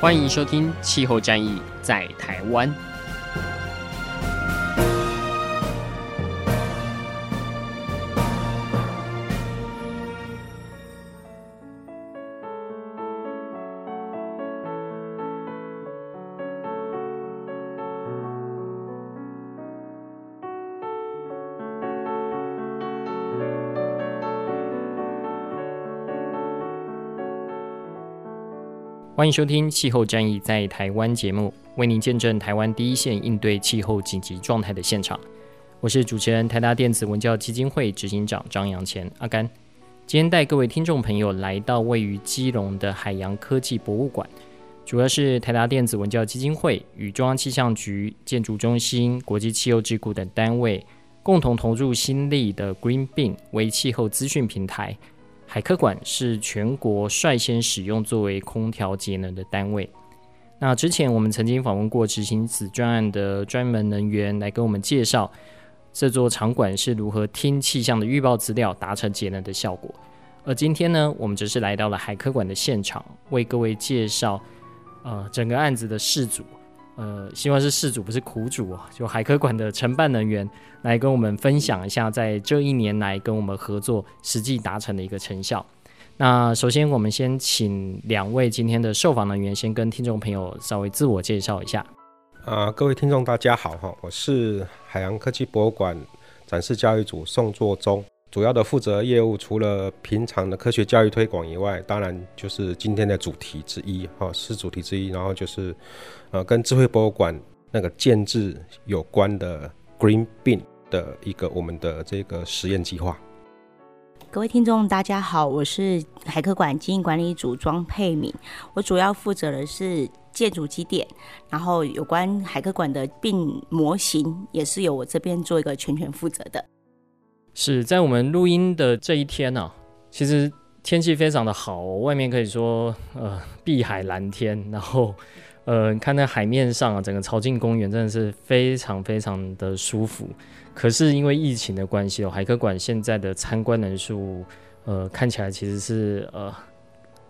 欢迎收听《气候战役在台湾》。欢迎收听《气候战役在台湾》节目，为您见证台湾第一线应对气候紧急状态的现场。我是主持人台达电子文教基金会执行长张扬前阿甘。今天带各位听众朋友来到位于基隆的海洋科技博物馆，主要是台达电子文教基金会与中央气象局、建筑中心、国际气候智库等单位共同投入新立的 GreenBeam 为气候资讯平台。海科馆是全国率先使用作为空调节能的单位。那之前我们曾经访问过执行此专案的专门人员，来跟我们介绍这座场馆是如何听气象的预报资料，达成节能的效果。而今天呢，我们则是来到了海科馆的现场，为各位介绍呃整个案子的事主。呃，希望是事主不是苦主啊，就海科馆的承办人员来跟我们分享一下，在这一年来跟我们合作实际达成的一个成效。那首先，我们先请两位今天的受访人员先跟听众朋友稍微自我介绍一下。啊、呃，各位听众大家好哈，我是海洋科技博物馆展示教育组宋作忠。主要的负责业务，除了平常的科学教育推广以外，当然就是今天的主题之一哈，是主题之一。然后就是，呃，跟智慧博物馆那个建制有关的 Green Beam 的一个我们的这个实验计划。各位听众大家好，我是海科馆经营管理组庄佩敏，我主要负责的是建筑机电，然后有关海科馆的 BEAM 模型也是由我这边做一个全权负责的。是在我们录音的这一天呢、啊，其实天气非常的好，外面可以说呃碧海蓝天，然后 呃看在海面上啊，整个潮境公园真的是非常非常的舒服。可是因为疫情的关系哦，海科馆现在的参观人数呃看起来其实是呃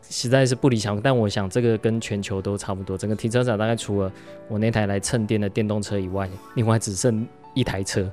实在是不理想，但我想这个跟全球都差不多，整个停车场大概除了我那台来蹭电的电动车以外，另外只剩一台车。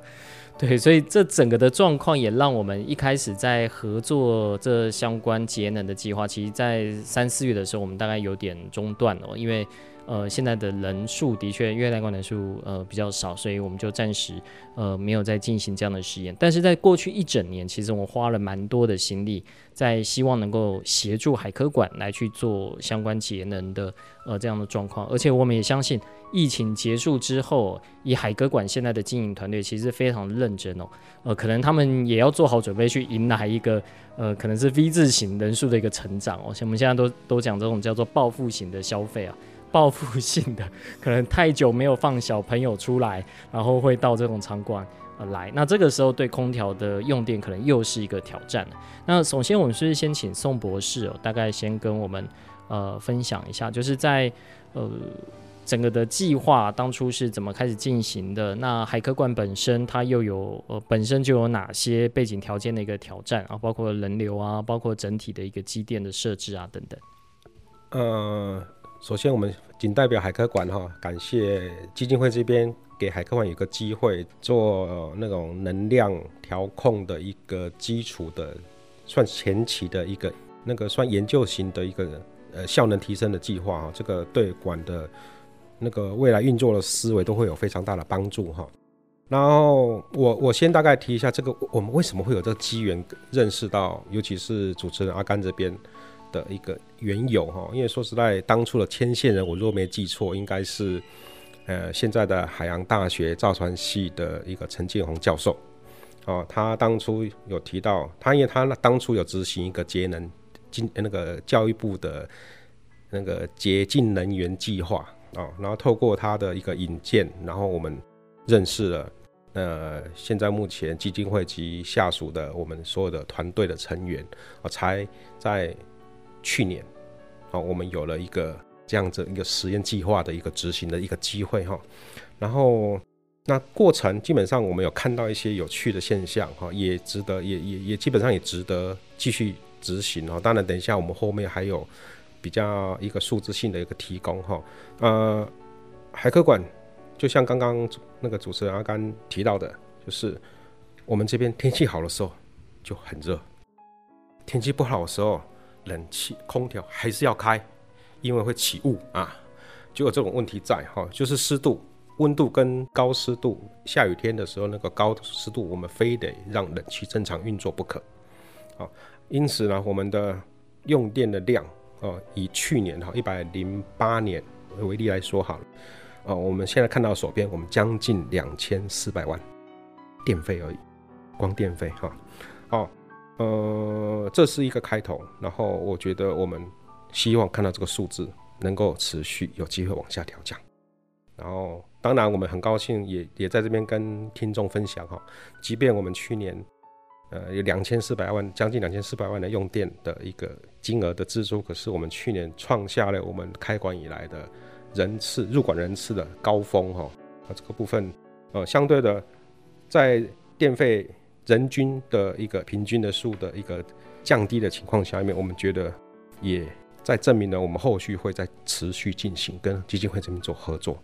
对，所以这整个的状况也让我们一开始在合作这相关节能的计划，其实，在三四月的时候，我们大概有点中断了，因为。呃，现在的人数的确，因为来观人数呃比较少，所以我们就暂时呃没有再进行这样的实验。但是在过去一整年，其实我花了蛮多的心力，在希望能够协助海科馆来去做相关节能的呃这样的状况。而且我们也相信，疫情结束之后，以海科馆现在的经营团队其实非常认真哦。呃，可能他们也要做好准备去迎来一个呃可能是 V 字型人数的一个成长哦。像我们现在都都讲这种叫做报复型的消费啊。报复性的，可能太久没有放小朋友出来，然后会到这种场馆来。那这个时候对空调的用电可能又是一个挑战。那首先我们是先请宋博士哦，大概先跟我们呃分享一下，就是在呃整个的计划当初是怎么开始进行的？那海科馆本身它又有呃本身就有哪些背景条件的一个挑战啊？包括人流啊，包括整体的一个机电的设置啊等等。呃。首先，我们仅代表海科馆哈，感谢基金会这边给海科馆有个机会做那种能量调控的一个基础的，算前期的一个那个算研究型的一个呃效能提升的计划哈，这个对馆的那个未来运作的思维都会有非常大的帮助哈。然后我我先大概提一下这个我们为什么会有这个机缘认识到，尤其是主持人阿甘这边。的一个缘由哈，因为说实在，当初的牵线人，我若没记错，应该是呃现在的海洋大学造船系的一个陈建宏教授哦。他当初有提到，他因为他当初有执行一个节能经那个教育部的那个洁净能源计划啊，然后透过他的一个引荐，然后我们认识了呃，现在目前基金会及下属的我们所有的团队的成员啊，才在去年啊，我们有了一个这样子一个实验计划的一个执行的一个机会哈，然后那过程基本上我们有看到一些有趣的现象哈，也值得也也也基本上也值得继续执行哦。当然，等一下我们后面还有。比较一个数字性的一个提供哈，呃，海科馆就像刚刚那个主持人阿甘提到的，就是我们这边天气好的时候就很热，天气不好的时候，冷气空调还是要开，因为会起雾啊，就有这种问题在哈，就是湿度、温度跟高湿度，下雨天的时候那个高湿度，我们非得让冷气正常运作不可，好，因此呢，我们的用电的量。哦，以去年哈一百零八年为例来说好了，哦，我们现在看到手边，我们将近两千四百万电费而已，光电费哈，哦，呃，这是一个开头，然后我觉得我们希望看到这个数字能够持续有机会往下调降，然后当然我们很高兴也也在这边跟听众分享哈，即便我们去年。呃，有两千四百万，将近两千四百万的用电的一个金额的支出，可是我们去年创下了我们开馆以来的人次入馆人次的高峰哈。啊，这个部分，呃，相对的，在电费人均的一个平均的数的一个降低的情况下面，我们觉得也在证明了我们后续会在持续进行跟基金会这边做合作。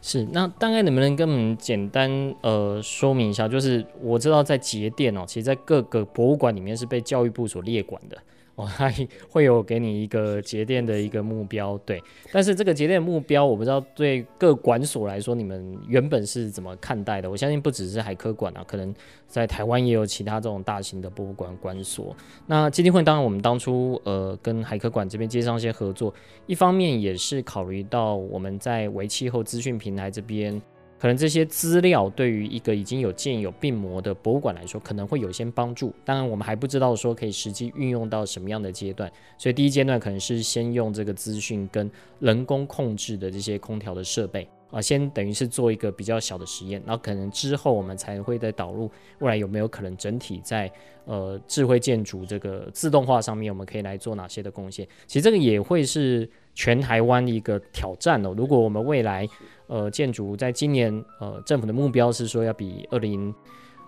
是，那大概能不能跟我们简单呃说明一下？就是我知道在节电哦，其实在各个博物馆里面是被教育部所列管的。哦，它会有给你一个节电的一个目标，对。但是这个节电目标，我不知道对各馆所来说，你们原本是怎么看待的？我相信不只是海科馆啊，可能在台湾也有其他这种大型的博物馆馆所。那基金会当然，我们当初呃跟海科馆这边接上一些合作，一方面也是考虑到我们在为气候资讯平台这边。可能这些资料对于一个已经有建有病模的博物馆来说，可能会有些帮助。当然，我们还不知道说可以实际运用到什么样的阶段，所以第一阶段可能是先用这个资讯跟人工控制的这些空调的设备啊，先等于是做一个比较小的实验，然后可能之后我们才会再导入未来有没有可能整体在呃智慧建筑这个自动化上面，我们可以来做哪些的贡献。其实这个也会是全台湾一个挑战哦。如果我们未来呃，建筑在今年，呃，政府的目标是说要比二零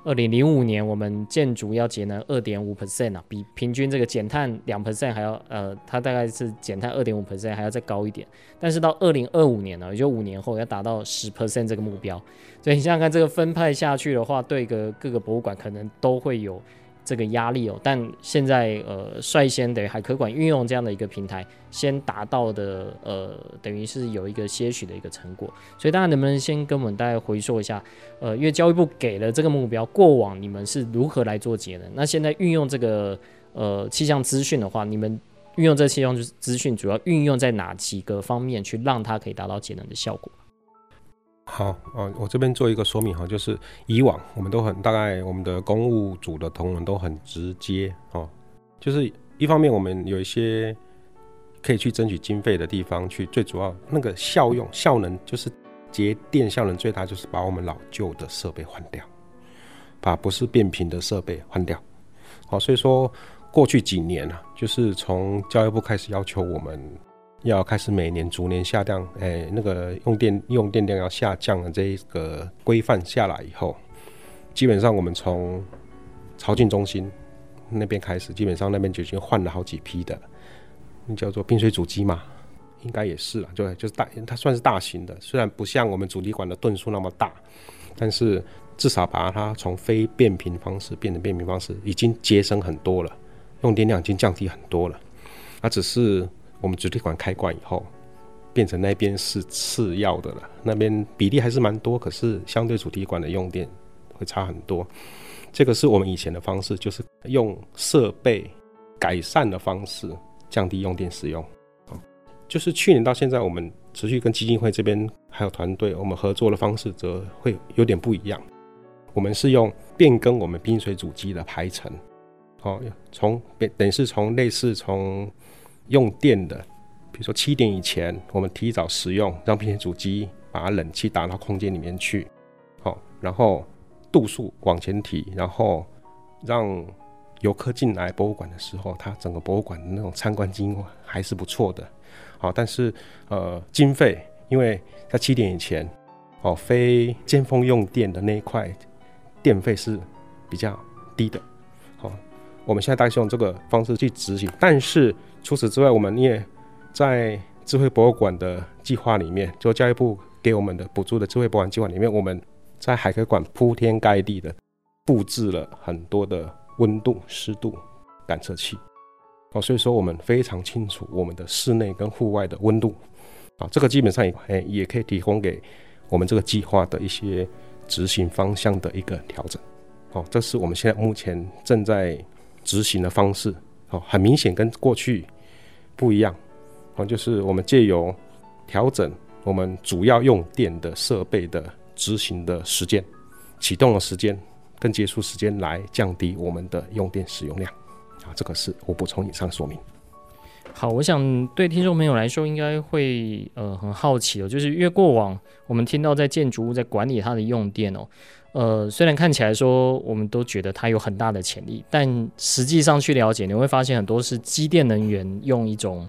二零零五年我们建筑要节能二点五 percent 啊，比平均这个减碳两 percent 还要，呃，它大概是减碳二点五 percent 还要再高一点。但是到二零二五年呢，也就五年后要达到十 percent 这个目标。所以你想想看，这个分派下去的话，对个各个博物馆可能都会有。这个压力哦，但现在呃，率先等于海科馆运用这样的一个平台，先达到的呃，等于是有一个些许的一个成果。所以大家能不能先跟我们大概回溯一下，呃，因为教育部给了这个目标，过往你们是如何来做节能？那现在运用这个呃气象资讯的话，你们运用这气象资讯主要运用在哪几个方面，去让它可以达到节能的效果？好哦，我这边做一个说明哈，就是以往我们都很大概我们的公务组的同仁都很直接哦，就是一方面我们有一些可以去争取经费的地方去，最主要那个效用效能就是节电效能最大，就是把我们老旧的设备换掉，把不是变频的设备换掉。好，所以说过去几年啊，就是从教育部开始要求我们。要开始每年逐年下降，哎、那个用电用电量要下降的这一个规范下来以后，基本上我们从潮境中心那边开始，基本上那边就已经换了好几批的，那叫做冰水主机嘛，应该也是了，对，就是大，它算是大型的，虽然不像我们主题馆的吨数那么大，但是至少把它从非变频方式变成变频方式，已经节省很多了，用电量已经降低很多了，它只是。我们主题馆开馆以后，变成那边是次要的了。那边比例还是蛮多，可是相对主题馆的用电会差很多。这个是我们以前的方式，就是用设备改善的方式降低用电使用。就是去年到现在，我们持续跟基金会这边还有团队，我们合作的方式则会有点不一样。我们是用变更我们冰水主机的排程，哦，从等于是从类似从。用电的，比如说七点以前，我们提早使用，让变频主机把冷气打到空间里面去，好，然后度数往前提，然后让游客进来博物馆的时候，它整个博物馆的那种参观经验还是不错的，好，但是呃经费，因为在七点以前，哦，非尖峰用电的那一块电费是比较低的，好，我们现在大概是用这个方式去执行，但是除此之外，我们也在智慧博物馆的计划里面，就教育部给我们的补助的智慧博物馆计划里面，我们在海科馆铺天盖地的布置了很多的温度、湿度感测器。哦，所以说我们非常清楚我们的室内跟户外的温度。啊，这个基本上也诶也可以提供给我们这个计划的一些执行方向的一个调整。哦，这是我们现在目前正在执行的方式。哦，很明显跟过去不一样。哦，就是我们借由调整我们主要用电的设备的执行的时间、启动的时间跟结束时间，来降低我们的用电使用量。啊，这个是我补充以上说明。好，我想对听众朋友来说，应该会呃很好奇哦，就是越过往我们听到在建筑物在管理它的用电哦，呃，虽然看起来说我们都觉得它有很大的潜力，但实际上去了解，你会发现很多是机电能源用一种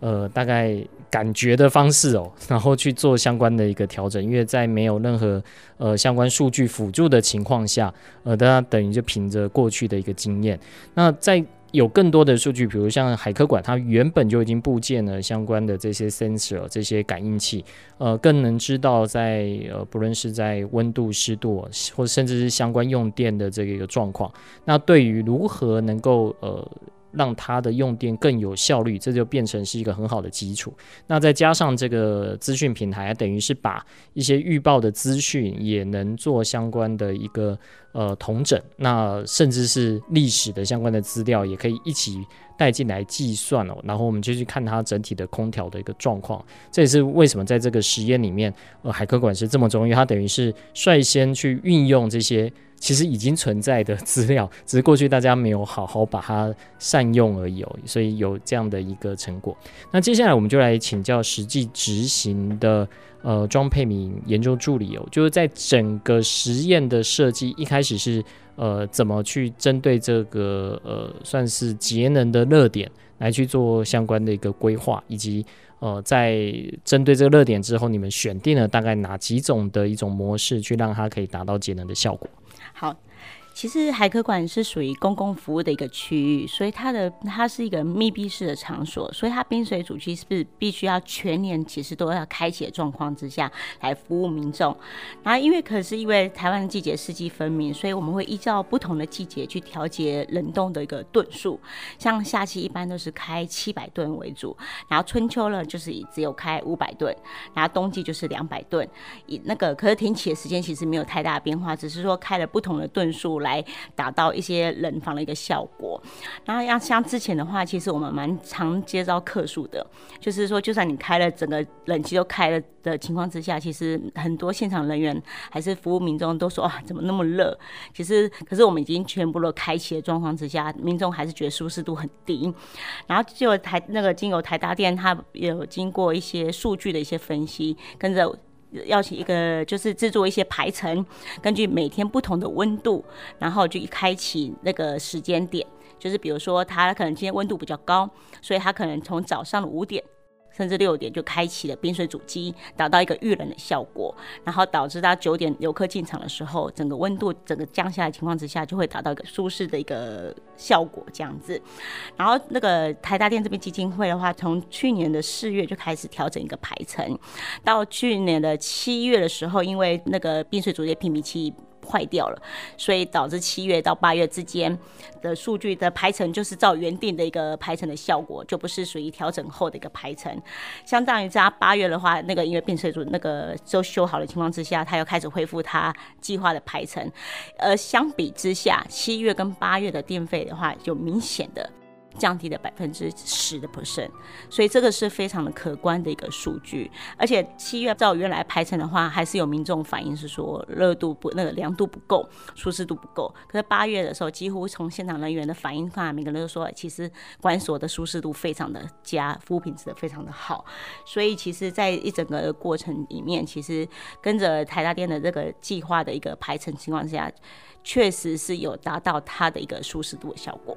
呃大概感觉的方式哦，然后去做相关的一个调整，因为在没有任何呃相关数据辅助的情况下，呃，大家等于就凭着过去的一个经验，那在。有更多的数据，比如像海科馆，它原本就已经部件了相关的这些 sensor 这些感应器，呃，更能知道在呃不论是在温度、湿度，或甚至是相关用电的这个一个状况。那对于如何能够呃。让它的用电更有效率，这就变成是一个很好的基础。那再加上这个资讯平台，等于是把一些预报的资讯也能做相关的一个呃同整，那甚至是历史的相关的资料也可以一起带进来计算哦。然后我们就去看它整体的空调的一个状况。这也是为什么在这个实验里面，呃，海科馆是这么重要，它等于是率先去运用这些。其实已经存在的 资料，只是过去大家没有好好把它善用而已哦，所以有这样的一个成果。那接下来我们就来请教实际执行的呃庄佩敏研究助理哦，就是在整个实验的设计一开始是呃怎么去针对这个呃算是节能的热点来去做相关的一个规划，以及呃在针对这个热点之后，你们选定了大概哪几种的一种模式，去让它可以达到节能的效果？好。其实海科馆是属于公共服务的一个区域，所以它的它是一个密闭式的场所，所以它冰水主机是不是必须要全年其实都要开启的状况之下来服务民众。然后因为可是因为台湾的季节四季分明，所以我们会依照不同的季节去调节冷冻的一个吨数。像夏季一般都是开七百吨为主，然后春秋呢就是以只有开五百吨，然后冬季就是两百吨。以那个可是停启的时间其实没有太大的变化，只是说开了不同的吨数来。来达到一些冷房的一个效果，然后要像之前的话，其实我们蛮常接到客诉的，就是说，就算你开了整个冷气都开了的情况之下，其实很多现场人员还是服务民众都说啊，怎么那么热？其实可是我们已经全部都开启的状况之下，民众还是觉得舒适度很低。然后就台那个经由台达电，它有经过一些数据的一些分析，跟着。要起一个就是制作一些排程，根据每天不同的温度，然后就开启那个时间点，就是比如说他可能今天温度比较高，所以他可能从早上的五点。甚至六点就开启了冰水主机，达到一个预冷的效果，然后导致到九点游客进场的时候，整个温度整个降下来情况之下，就会达到一个舒适的一个效果这样子。然后那个台大店这边基金会的话，从去年的四月就开始调整一个排程，到去年的七月的时候，因为那个冰水主机屏蔽器。坏掉了，所以导致七月到八月之间的数据的排程就是照原定的一个排程的效果，就不是属于调整后的一个排程。相当于在八月的话，那个因为变水组那个都修好的情况之下，他又开始恢复他计划的排程。而相比之下，七月跟八月的电费的话，就明显的降低了百分之十的 percent，所以这个是非常的可观的一个数据。而且七月照原来排程的话，还是有民众反映是说热度不那个凉度不够，舒适度不够。可是八月的时候，几乎从现场人员的反应看，每个人都说，其实馆所的舒适度非常的佳，服务品质的非常的好。所以其实，在一整个过程里面，其实跟着台大店的这个计划的一个排程情况下，确实是有达到它的一个舒适度的效果。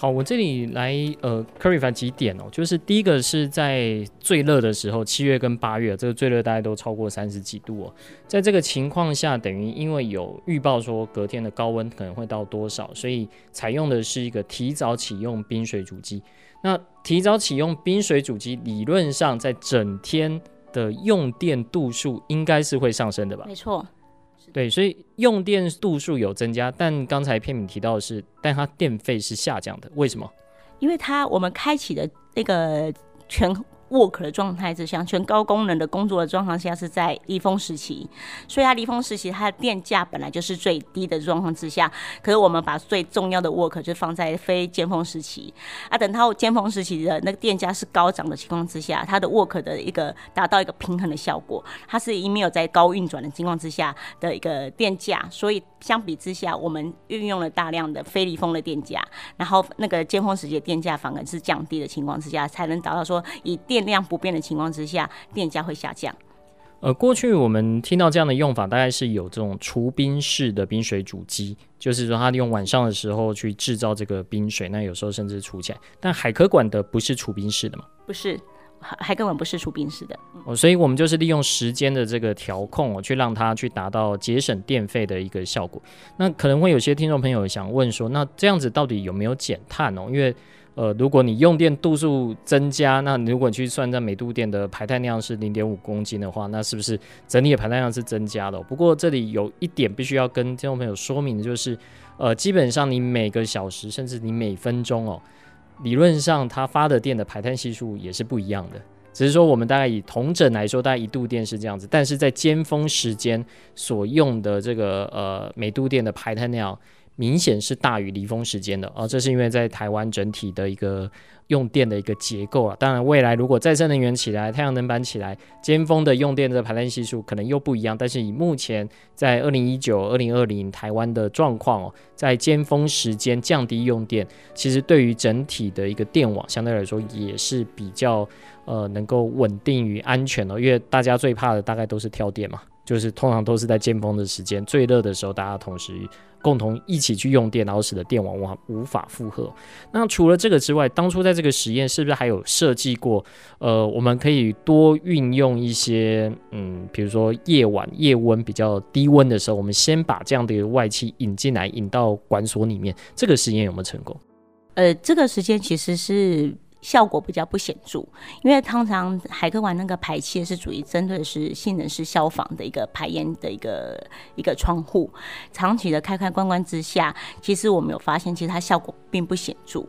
好，我这里来呃 clarify 几点哦，就是第一个是在最热的时候，七月跟八月，这个最热大概都超过三十几度哦。在这个情况下，等于因为有预报说隔天的高温可能会到多少，所以采用的是一个提早启用冰水煮机。那提早启用冰水煮机，理论上在整天的用电度数应该是会上升的吧？没错。对，所以用电度数有增加，但刚才片敏提到的是，但它电费是下降的，为什么？因为它我们开启的那个全。Work 的状态之下，全高功能的工作的状况下是在离峰时期，所以它离峰时期它的电价本来就是最低的状况之下，可是我们把最重要的 work 就放在非尖峰时期啊，等它尖峰时期的那个电价是高涨的情况之下，它的 work 的一个达到一个平衡的效果，它是没有在高运转的情况之下的一个电价，所以相比之下，我们运用了大量的非离峰的电价，然后那个尖峰时期的电价反而是降低的情况之下，才能达到说以电。电量不变的情况之下，电价会下降。呃，过去我们听到这样的用法，大概是有这种除冰式的冰水主机，就是说它利用晚上的时候去制造这个冰水，那有时候甚至储起来。但海科馆的不是除冰式的吗？不是，海海科馆不是除冰式的。哦，所以我们就是利用时间的这个调控，哦，去让它去达到节省电费的一个效果。那可能会有些听众朋友想问说，那这样子到底有没有减碳哦？因为呃，如果你用电度数增加，那如果你去算在每度电的排碳量是零点五公斤的话，那是不是整体的排碳量是增加的？不过这里有一点必须要跟听众朋友说明的就是，呃，基本上你每个小时甚至你每分钟哦，理论上它发的电的排碳系数也是不一样的。只是说我们大概以同整来说，大概一度电是这样子，但是在尖峰时间所用的这个呃每度电的排碳量。明显是大于离峰时间的啊，这是因为在台湾整体的一个用电的一个结构啊。当然，未来如果再生能源起来，太阳能板起来，尖峰的用电的排量系数可能又不一样。但是以目前在二零一九、二零二零台湾的状况哦，在尖峰时间降低用电，其实对于整体的一个电网相对来说也是比较呃能够稳定与安全哦。因为大家最怕的大概都是跳电嘛，就是通常都是在尖峰的时间最热的时候，大家同时。共同一起去用电，然后使得电网无无法负荷。那除了这个之外，当初在这个实验是不是还有设计过？呃，我们可以多运用一些，嗯，比如说夜晚夜温比较低温的时候，我们先把这样的一个外气引进来，引到馆所里面。这个实验有没有成功？呃，这个时间其实是。效果比较不显著，因为通常海科馆那个排气是属于针对的是性能是消防的一个排烟的一个一个窗户，长期的开开关关之下，其实我们有发现，其实它效果并不显著，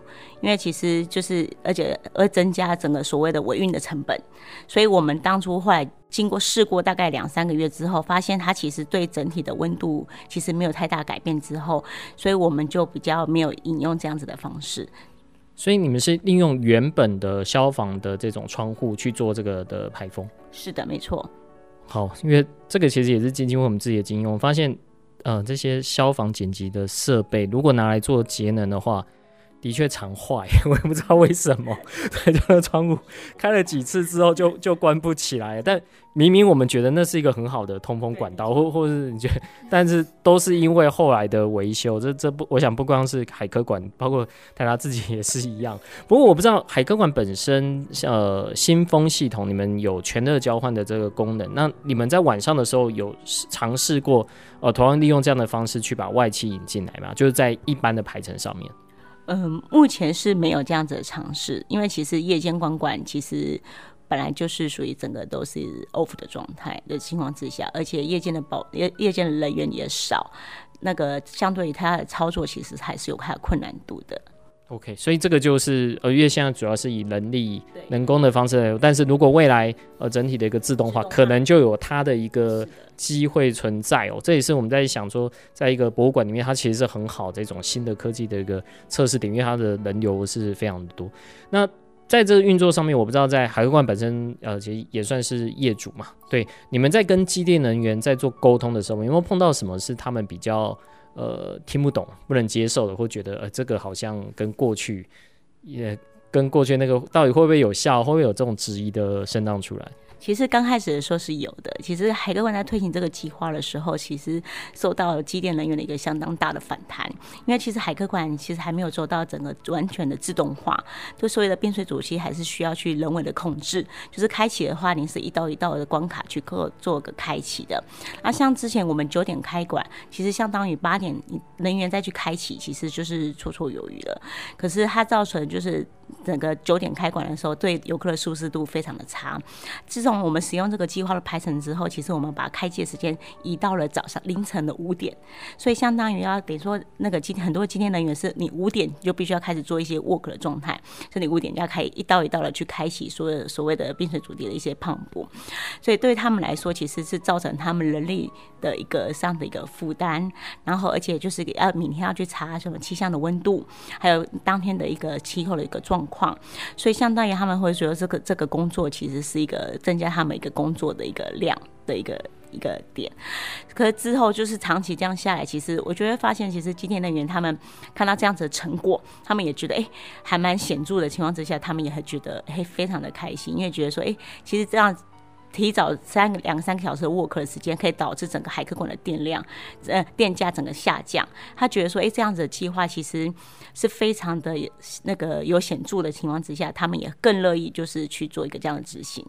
因为其实就是而且会增加整个所谓的维运的成本，所以我们当初后来经过试过大概两三个月之后，发现它其实对整体的温度其实没有太大改变之后，所以我们就比较没有引用这样子的方式。所以你们是利用原本的消防的这种窗户去做这个的排风？是的，没错。好，因为这个其实也是基金会我们自己的经验，我发现，呃，这些消防紧急的设备如果拿来做节能的话。的确常坏，我也不知道为什么。对，这个窗户开了几次之后就就关不起来。但明明我们觉得那是一个很好的通风管道，或或是你觉得，但是都是因为后来的维修。这这不，我想不光是海科馆，包括台达自己也是一样。不过我不知道海科馆本身，呃，新风系统你们有全热交换的这个功能。那你们在晚上的时候有尝试过，呃，同样利用这样的方式去把外气引进来吗？就是在一般的排程上面。嗯，目前是没有这样子的尝试，因为其实夜间光管其实本来就是属于整个都是 off 的状态的情况之下，而且夜间的保夜夜间的人员也少，那个相对于它的操作其实还是有它的困难度的。OK，所以这个就是呃，因为现在主要是以人力、人工的方式来，但是如果未来呃整体的一个自动化，可能就有它的一个机会存在哦。这也是我们在想说，在一个博物馆里面，它其实是很好的一种新的科技的一个测试点，因为它的人流是非常的多。那在这个运作上面，我不知道在海科馆本身呃，其实也算是业主嘛。对，你们在跟机电人员在做沟通的时候，有没有碰到什么是他们比较？呃，听不懂、不能接受的，会觉得呃，这个好像跟过去也跟过去那个到底会不会有效，会不会有这种质疑的声浪出来？其实刚开始的时候是有的。其实海科馆在推行这个计划的时候，其实受到了机电人员的一个相当大的反弹。因为其实海科馆其实还没有做到整个完全的自动化，就所谓的变水主机还是需要去人为的控制。就是开启的话，你是一道一道的关卡去做做个开启的。那像之前我们九点开馆，其实相当于八点人员再去开启，其实就是绰绰有余了。可是它造成就是整个九点开馆的时候，对游客的舒适度非常的差。自从我们使用这个计划的排程之后，其实我们把开机的时间移到了早上凌晨的五点，所以相当于要等于说那个今很多今天人员是你五点就必须要开始做一些 work 的状态，所以你五点就要开一道一道的去开启所有所谓的冰水主题的一些磅礴，所以对他们来说其实是造成他们人力的一个上的一个负担，然后而且就是要明天要去查什么气象的温度，还有当天的一个气候的一个状况，所以相当于他们会觉得这个这个工作其实是一个正。加他们一个工作的一个量的一个一个点，可是之后就是长期这样下来，其实我觉得发现，其实机电人员他们看到这样子的成果，他们也觉得哎、还蛮显著的情况之下，他们也会觉得哎、非常的开心，因为觉得说哎、其实这样提早三两三个小时的 work 的时间，可以导致整个海科馆的电量呃电价整个下降。他觉得说哎、这样子的计划其实是非常的那个有显著的情况之下，他们也更乐意就是去做一个这样的执行。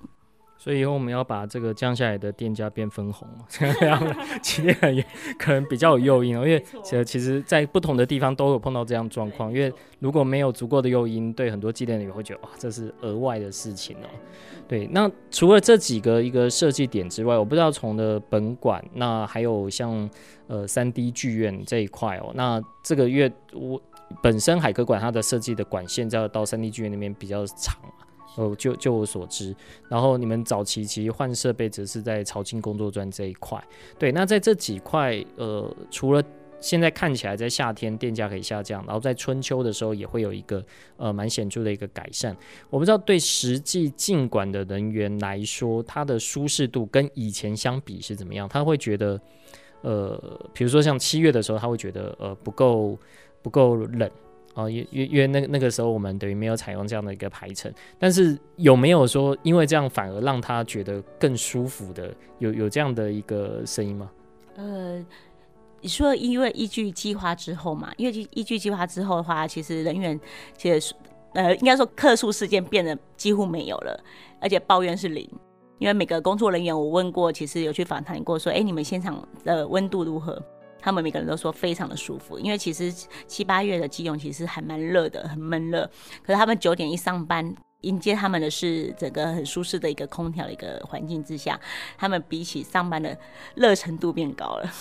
所以以后我们要把这个降下来的电价变分红，这样机电人员可能比较有诱因哦。因为 其实其实在不同的地方都有碰到这样状况。因为如果没有足够的诱因，对很多机电人员会觉得哇，这是额外的事情哦。对，那除了这几个一个设计点之外，我不知道从的本馆，那还有像呃三 D 剧院这一块哦。那这个月我本身海科馆它的设计的管线要到三 D 剧院那边比较长。哦，就就我所知，然后你们早期其实换设备只是在潮境工作专这一块，对。那在这几块，呃，除了现在看起来在夏天电价可以下降，然后在春秋的时候也会有一个呃蛮显著的一个改善。我不知道对实际进馆的人员来说，他的舒适度跟以前相比是怎么样？他会觉得，呃，比如说像七月的时候，他会觉得呃不够不够冷。哦，因因因为那那个时候我们等于没有采用这样的一个排程，但是有没有说因为这样反而让他觉得更舒服的，有有这样的一个声音吗？呃，你说因为依据计划之后嘛，因为依据计划之后的话，其实人员其实呃应该说客诉事件变得几乎没有了，而且抱怨是零，因为每个工作人员我问过，其实有去访谈过说，哎，你们现场的温度如何？他们每个人都说非常的舒服，因为其实七八月的基隆其实还蛮热的，很闷热。可是他们九点一上班，迎接他们的是整个很舒适的一个空调的一个环境之下，他们比起上班的热程度变高了。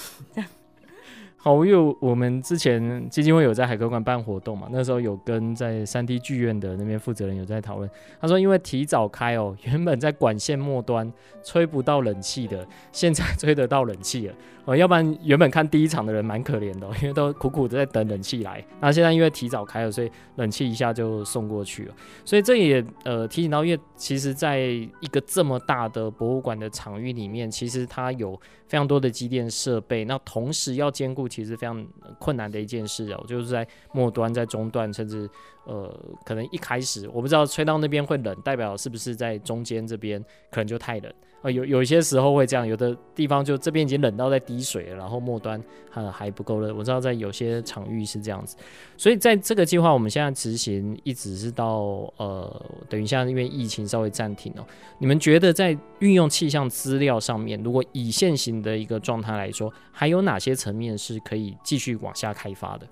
好，因为我们之前基金会有在海科馆办活动嘛，那时候有跟在三 D 剧院的那边负责人有在讨论。他说，因为提早开哦，原本在管线末端吹不到冷气的，现在吹得到冷气了。哦，要不然原本看第一场的人蛮可怜的，因为都苦苦的在等冷气来。那现在因为提早开了，所以冷气一下就送过去了。所以这也呃提醒到，因为其实在一个这么大的博物馆的场域里面，其实它有非常多的机电设备，那同时要兼顾。其实非常困难的一件事哦，就是在末端、在中段，甚至呃，可能一开始我不知道吹到那边会冷，代表是不是在中间这边可能就太冷。呃，有有一些时候会这样，有的地方就这边已经冷到在滴水了，然后末端还还不够热。我知道在有些场域是这样子，所以在这个计划我们现在执行一直是到呃，等于现在因为疫情稍微暂停哦。你们觉得在运用气象资料上面，如果以现行的一个状态来说，还有哪些层面是可以继续往下开发的？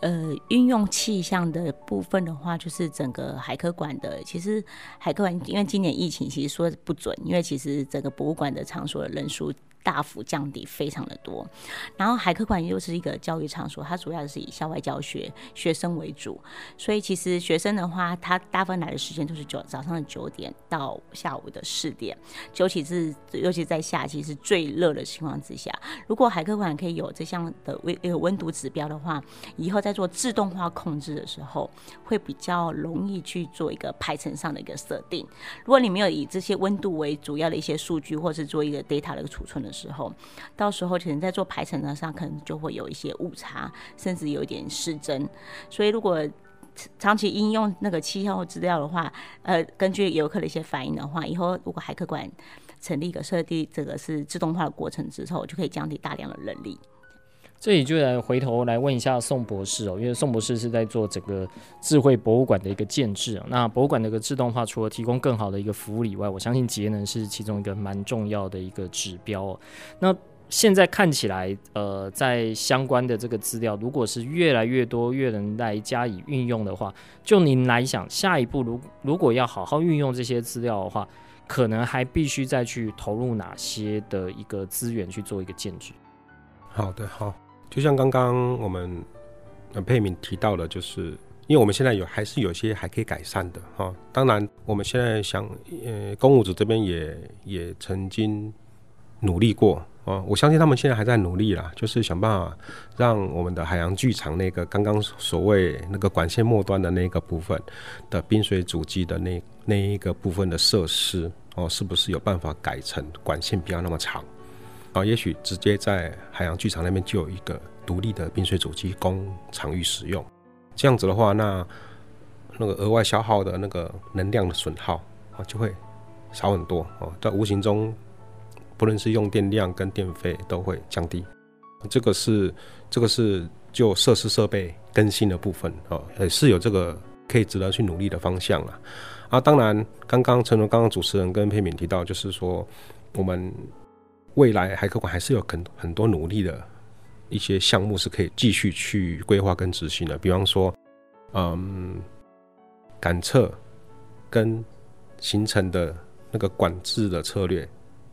呃，运用气象的部分的话，就是整个海科馆的。其实海科馆因为今年疫情，其实说不准，因为其实整个博物馆的场所的人数大幅降低，非常的多。然后海科馆又是一个教育场所，它主要是以校外教学学生为主，所以其实学生的话，他大部分来的时间都是九早上的九点到下午的四点，尤其是尤其在夏季是最热的情况之下，如果海科馆可以有这项的温温度指标的话，以后在做自动化控制的时候，会比较容易去做一个排程上的一个设定。如果你没有以这些温度为主要的一些数据，或是做一个 data 的一个储存的时候，到时候可能在做排程的上，可能就会有一些误差，甚至有一点失真。所以如果长期应用那个气象资料的话，呃，根据游客的一些反应的话，以后如果海客馆成立一个设计这个是自动化的过程之后，就可以降低大量的人力。这里就来回头来问一下宋博士哦，因为宋博士是在做整个智慧博物馆的一个建制。那博物馆的一个自动化，除了提供更好的一个服务以外，我相信节能是其中一个蛮重要的一个指标哦。那现在看起来，呃，在相关的这个资料，如果是越来越多越能来加以运用的话，就您来想，下一步如如果要好好运用这些资料的话，可能还必须再去投入哪些的一个资源去做一个建制？好的，好。就像刚刚我们佩敏提到的，就是因为我们现在有还是有些还可以改善的哈。当然，我们现在想，呃，公务组这边也也曾经努力过啊。我相信他们现在还在努力啦，就是想办法让我们的海洋剧场那个刚刚所谓那个管线末端的那个部分的冰水主机的那那一个部分的设施哦，是不是有办法改成管线不要那么长？啊，也许直接在海洋剧场那边就有一个独立的冰水主机供场域使用，这样子的话，那那个额外消耗的那个能量的损耗啊，就会少很多哦。在无形中，不论是用电量跟电费都会降低。这个是这个是就设施设备更新的部分哦，也是有这个可以值得去努力的方向了。啊，当然，刚刚陈龙刚刚主持人跟佩敏提到，就是说我们。未来海科馆还是有很很多努力的一些项目是可以继续去规划跟执行的，比方说，嗯，感测跟形成的那个管制的策略，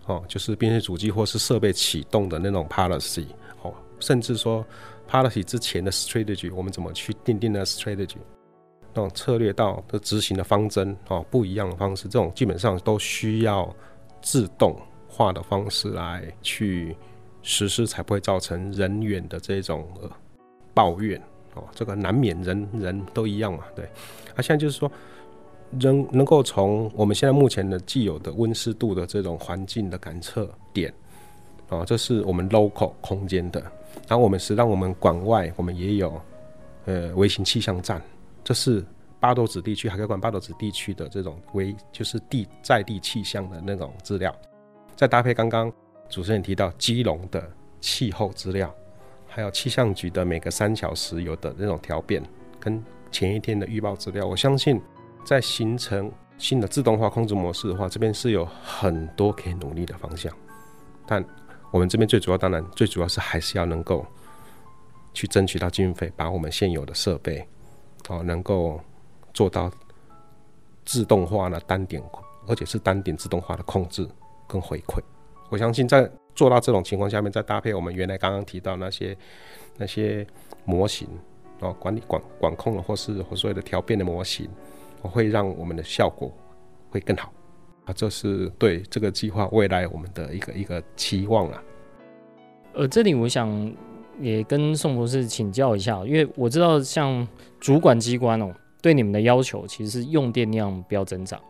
哦，就是边界主机或是设备启动的那种 policy，哦，甚至说 policy 之前的 strategy，我们怎么去定定的 strategy，那种策略到的执行的方针，哦，不一样的方式，这种基本上都需要自动。化的方式来去实施，才不会造成人员的这种呃抱怨哦。这个难免人人都一样嘛，对。啊，现在就是说，能能够从我们现在目前的既有的温湿度的这种环境的感测点啊，这是我们 local 空间的。然后我们是让我们馆外，我们也有呃微型气象站，这是八斗子地区海科馆八斗子地区的这种微就是地在地气象的那种资料。再搭配刚刚主持人提到基隆的气候资料，还有气象局的每个三小时有的那种调变，跟前一天的预报资料，我相信在形成新的自动化控制模式的话，这边是有很多可以努力的方向。但我们这边最主要，当然最主要是还是要能够去争取到经费，把我们现有的设备哦，能够做到自动化的单点，而且是单点自动化的控制。跟回馈，我相信在做到这种情况下面，再搭配我们原来刚刚提到那些那些模型哦，管理管管控的或是或所谓的调变的模型，会让我们的效果会更好啊！这是对这个计划未来我们的一个一个期望啊。呃，这里我想也跟宋博士请教一下，因为我知道像主管机关哦，对你们的要求其实是用电量不要增长。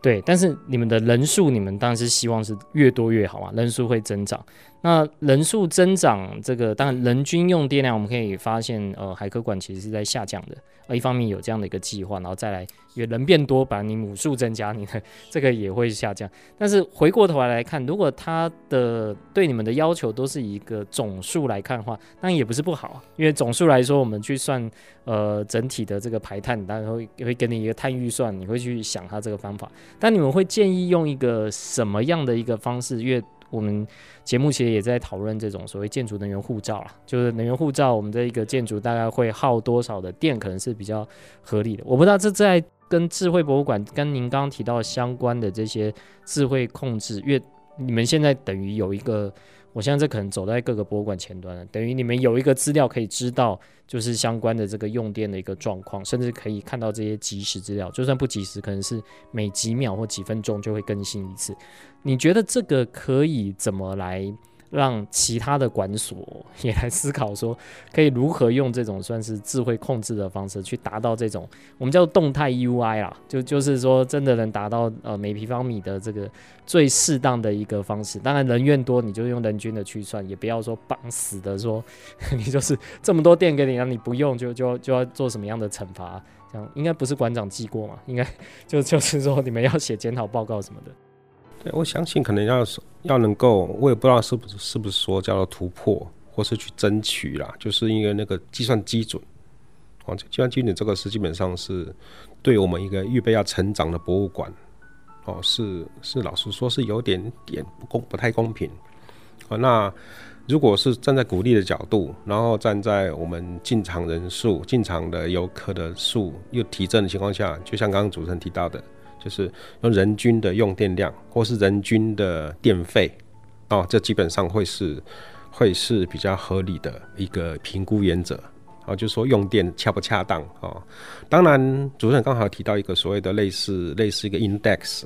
对，但是你们的人数，你们当然是希望是越多越好嘛，人数会增长。那人数增长，这个当然人均用电量，我们可以发现，呃，海科馆其实是在下降的。呃，一方面有这样的一个计划，然后再来，因为人变多，把你母数增加，你的这个也会下降。但是回过头来来看，如果他的对你们的要求都是一个总数来看的话，那也不是不好，因为总数来说，我们去算呃整体的这个排碳，当然会会给你一个碳预算，你会去想它这个方法。但你们会建议用一个什么样的一个方式？因为我们节目其实也在讨论这种所谓建筑能源护照啊，就是能源护照，我们这一个建筑大概会耗多少的电，可能是比较合理的。我不知道这在跟智慧博物馆跟您刚刚提到相关的这些智慧控制，因为你们现在等于有一个，我现在这可能走在各个博物馆前端了，等于你们有一个资料可以知道，就是相关的这个用电的一个状况，甚至可以看到这些即时资料，就算不及时，可能是每几秒或几分钟就会更新一次。你觉得这个可以怎么来？让其他的馆所也来思考说，可以如何用这种算是智慧控制的方式，去达到这种我们叫动态 UI 啊，就就是说真的能达到呃每平方米的这个最适当的一个方式。当然人越多，你就用人均的去算，也不要说绑死的说，你就是这么多电给你，让你不用就就就要做什么样的惩罚？这样应该不是馆长记过嘛？应该就就是说你们要写检讨报告什么的。对，我相信可能要要能够，我也不知道是不是是不是说叫做突破，或是去争取啦，就是因为那个计算基准，哦，计算基准这个是基本上是对我们一个预备要成长的博物馆，哦，是是老实说是有点点不公不太公平，哦，那如果是站在鼓励的角度，然后站在我们进场人数、进场的游客的数又提振的情况下，就像刚刚主持人提到的。就是用人均的用电量，或是人均的电费，哦，这基本上会是会是比较合理的一个评估原则，啊，就是说用电恰不恰当啊？当然，主持人刚好提到一个所谓的类似类似一个 index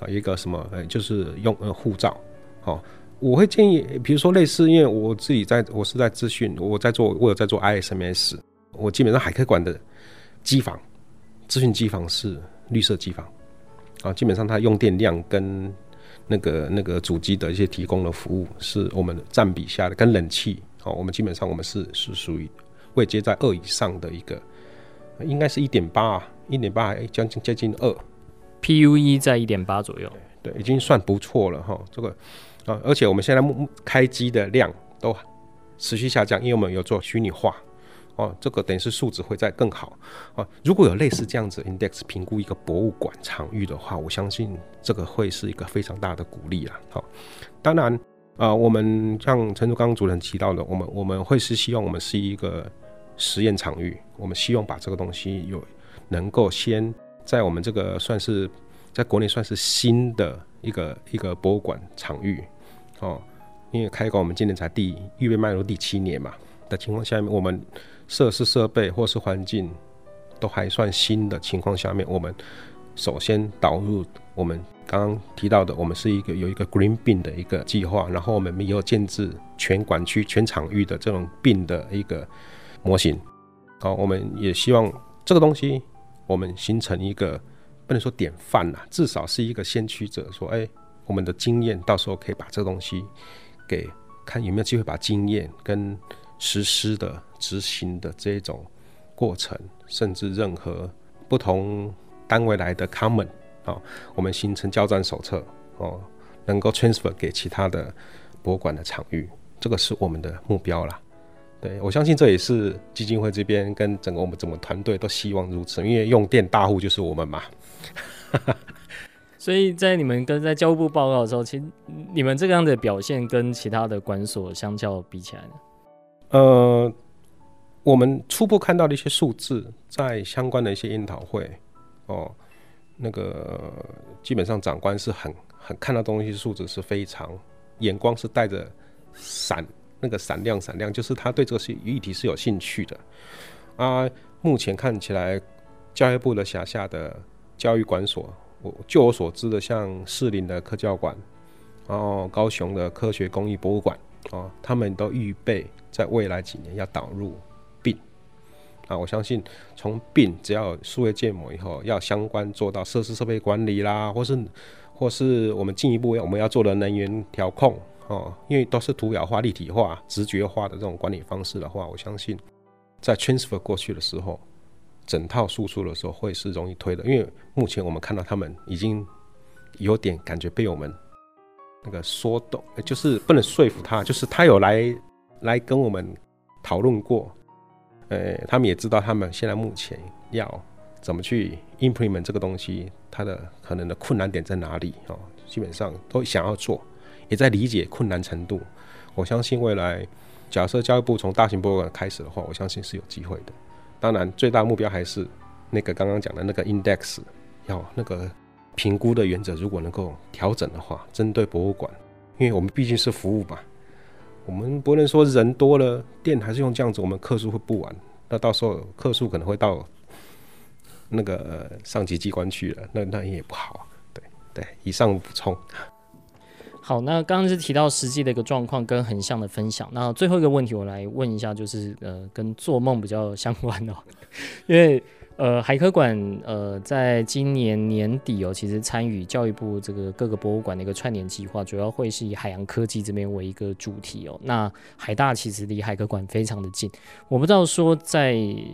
啊，一个什么，呃，就是用呃护照，哦，我会建议，比如说类似，因为我自己在我是在资讯，我在做，我有在做 ISMS，我基本上海科馆的机房，资讯机房是绿色机房。啊，基本上它用电量跟那个那个主机的一些提供的服务，是我们占比下的，跟冷气，啊，我们基本上我们是是属于位阶在二以上的一个，应该是一点八，一点八，哎，将近接近二，PUE 在一点八左右，对，已经算不错了哈。这个啊，而且我们现在目开机的量都持续下降，因为我们有做虚拟化。哦，这个等于是数值会再更好啊。如果有类似这样子 index 评估一个博物馆场域的话，我相信这个会是一个非常大的鼓励啦。好，当然、呃，我们像陈竹刚主任提到的，我们我们会是希望我们是一个实验场域，我们希望把这个东西有能够先在我们这个算是在国内算是新的一个一个博物馆场域哦，因为开馆我们今年才第预备迈入第七年嘛的情况下面，我们。设施设备或是环境都还算新的情况下面，我们首先导入我们刚刚提到的，我们是一个有一个 Green Bin 的一个计划，然后我们也有建置全管区全场域的这种 Bin 的一个模型。好，我们也希望这个东西我们形成一个不能说典范啦，至少是一个先驱者，说哎，我们的经验到时候可以把这个东西给看有没有机会把经验跟。实施的执行的这种过程，甚至任何不同单位来的 common 啊，我们形成交战手册哦，能够 transfer 给其他的博物馆的场域，这个是我们的目标啦。对，我相信这也是基金会这边跟整个我们整个团队都希望如此，因为用电大户就是我们嘛。所以在你们跟在教育部报告的时候，其实你们这样的表现跟其他的馆所相较比起来呢？呃，我们初步看到的一些数字，在相关的一些研讨会，哦，那个基本上长官是很很看到东西数字是非常眼光是带着闪那个闪亮闪亮，就是他对这个是议题是有兴趣的啊。目前看起来，教育部的辖下的教育馆所，我就我所知的，像士林的科教馆，然后高雄的科学工艺博物馆。哦，他们都预备在未来几年要导入病啊，我相信从病只要数位建模以后，要相关做到设施设备管理啦，或是或是我们进一步要我们要做的能源调控哦，因为都是图表化、立体化、直觉化的这种管理方式的话，我相信在 transfer 过去的时候，整套输出的时候会是容易推的，因为目前我们看到他们已经有点感觉被我们。那个说动，就是不能说服他，就是他有来来跟我们讨论过，呃，他们也知道他们现在目前要怎么去 implement 这个东西，它的可能的困难点在哪里哦，基本上都想要做，也在理解困难程度。我相信未来，假设教育部从大型博物馆开始的话，我相信是有机会的。当然，最大目标还是那个刚刚讲的那个 index 要那个。评估的原则如果能够调整的话，针对博物馆因为我们毕竟是服务嘛，我们不能说人多了电还是用这样子，我们客数会不完，那到时候客数可能会到那个上级机关去了，那那也不好。对对，以上补充。好，那刚刚是提到实际的一个状况跟横向的分享，那最后一个问题我来问一下，就是呃跟做梦比较相关的，因为。呃，海科馆呃，在今年年底哦，其实参与教育部这个各个博物馆的一个串联计划，主要会是以海洋科技这边为一个主题哦。那海大其实离海科馆非常的近，我不知道说在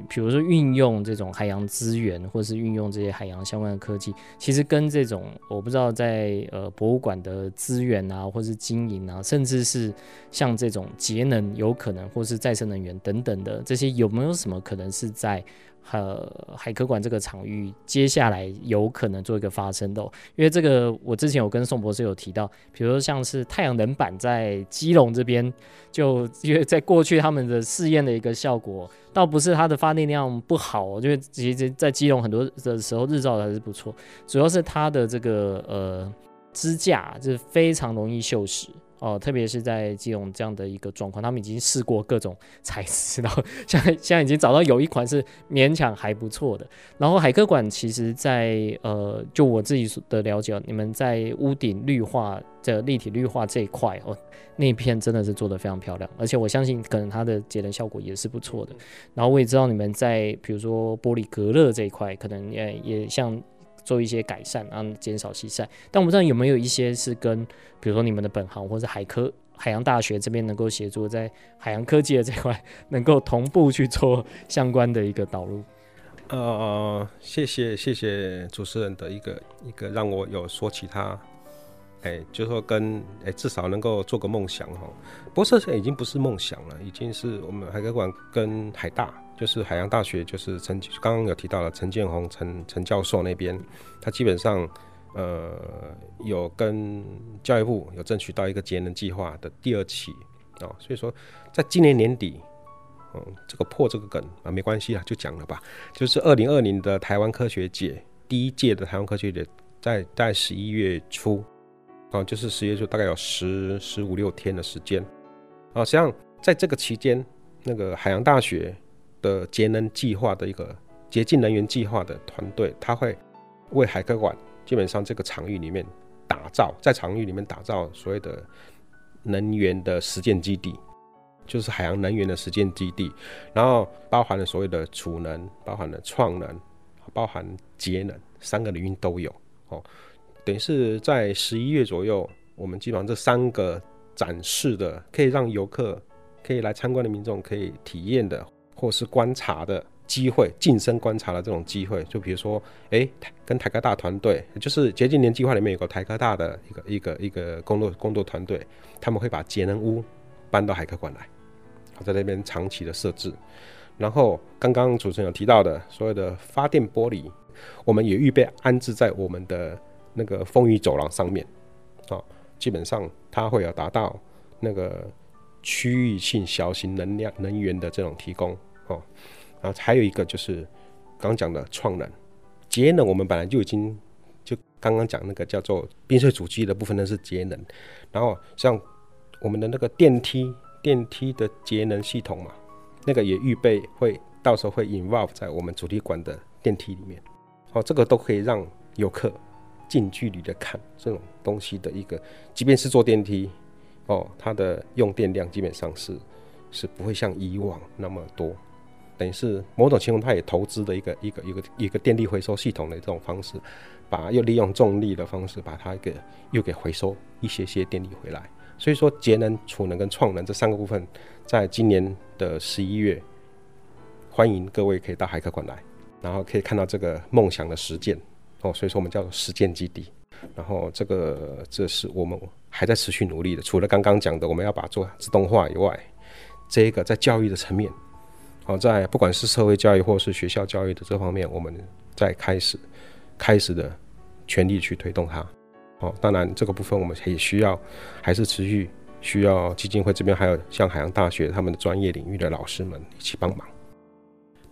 比如说运用这种海洋资源，或是运用这些海洋相关的科技，其实跟这种我不知道在呃博物馆的资源啊，或是经营啊，甚至是像这种节能有可能，或是再生能源等等的这些，有没有什么可能是在？呃，海科馆这个场域接下来有可能做一个发生的，因为这个我之前有跟宋博士有提到，比如说像是太阳能板在基隆这边，就因为在过去他们的试验的一个效果，倒不是它的发电量不好，因为其实在基隆很多的时候日照还是不错，主要是它的这个呃支架就是非常容易锈蚀。哦，特别是在基隆这样的一个状况，他们已经试过各种材质，然后 现在现在已经找到有一款是勉强还不错的。然后海科馆其实在，在呃，就我自己的了解，你们在屋顶绿化的立体绿化这一块哦，那一片真的是做得非常漂亮，而且我相信可能它的节能效果也是不错的。然后我也知道你们在比如说玻璃隔热这一块，可能也也像。做一些改善，然后减少西晒。但我不知道有没有一些是跟，比如说你们的本行或者海科海洋大学这边能够协助，在海洋科技的这块能够同步去做相关的一个导入。呃，谢谢谢谢主持人的一个一个让我有说其他，哎，就说跟哎至少能够做个梦想哈。不过这已经不是梦想了，已经是我们海科馆跟海大。就是海洋大学，就是陈刚刚有提到了陈建宏陈陈教授那边，他基本上呃有跟教育部有争取到一个节能计划的第二期啊、哦，所以说在今年年底，嗯，这个破这个梗啊没关系啊，就讲了吧。就是二零二零的台湾科学节第一届的台湾科学节在在十一月初啊、哦，就是十一月初大概有十十五六天的时间啊，实际上在这个期间，那个海洋大学。的节能计划的一个洁净能源计划的团队，他会为海科馆基本上这个场域里面打造，在场域里面打造所谓的能源的实践基地，就是海洋能源的实践基地，然后包含了所谓的储能，包含了创能，包含节能，三个领域都有哦。等于是在十一月左右，我们基本上这三个展示的，可以让游客可以来参观的民众可以体验的。或是观察的机会，近身观察的这种机会，就比如说，哎、跟台科大团队，就是洁净年计划里面有个台科大的一个一个一个工作工作团队，他们会把节能屋搬到海科馆来，在那边长期的设置。然后刚刚主持人有提到的所有的发电玻璃，我们也预备安置在我们的那个风雨走廊上面，啊，基本上它会有达到那个。区域性小型能量能源的这种提供哦，然后还有一个就是刚讲的创能节能，我们本来就已经就刚刚讲那个叫做冰水主机的部分呢是节能，然后像我们的那个电梯电梯的节能系统嘛，那个也预备会到时候会 involve 在我们主题馆的电梯里面，哦，这个都可以让游客近距离的看这种东西的一个，即便是坐电梯。哦，它的用电量基本上是是不会像以往那么多，等于是某种情况，它也投资的一个一个一个一个电力回收系统的这种方式，把又利用重力的方式把它给又给回收一些些电力回来。所以说，节能、储能跟创能这三个部分，在今年的十一月，欢迎各位可以到海科馆来，然后可以看到这个梦想的实践。哦，所以说我们叫做实践基地。然后这个这是我们还在持续努力的，除了刚刚讲的我们要把做自动化以外，这个在教育的层面，好，在不管是社会教育或是学校教育的这方面，我们在开始开始的全力去推动它。好，当然这个部分我们也需要还是持续需要基金会这边还有像海洋大学他们的专业领域的老师们一起帮忙。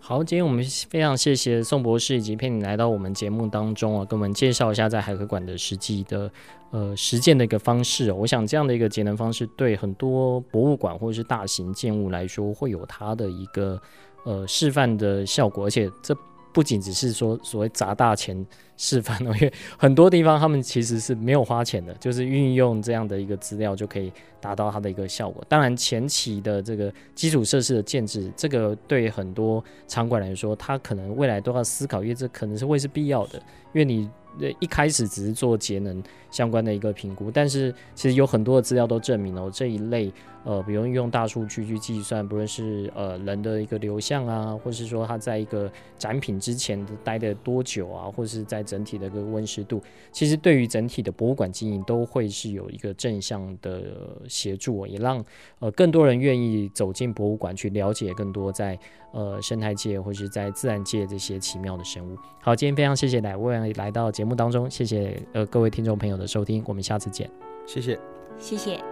好，今天我们非常谢谢宋博士以及佩妮来到我们节目当中啊，跟我们介绍一下在海科馆的实际的呃实践的一个方式。我想这样的一个节能方式，对很多博物馆或者是大型建物来说，会有它的一个呃示范的效果，而且这。不仅只是说所谓砸大钱示范哦，因为很多地方他们其实是没有花钱的，就是运用这样的一个资料就可以达到它的一个效果。当然前期的这个基础设施的建置，这个对很多场馆来说，它可能未来都要思考，因为这可能是会是必要的，因为你。一开始只是做节能相关的一个评估，但是其实有很多的资料都证明了这一类，呃，比如用大数据去计算，不论是呃人的一个流向啊，或是说他在一个展品之前待的多久啊，或是在整体的一个温湿度，其实对于整体的博物馆经营都会是有一个正向的协助，也让呃更多人愿意走进博物馆去了解更多在呃生态界或是在自然界这些奇妙的生物。好，今天非常谢谢两位来到节目当中，谢谢呃各位听众朋友的收听，我们下次见。谢谢，谢谢。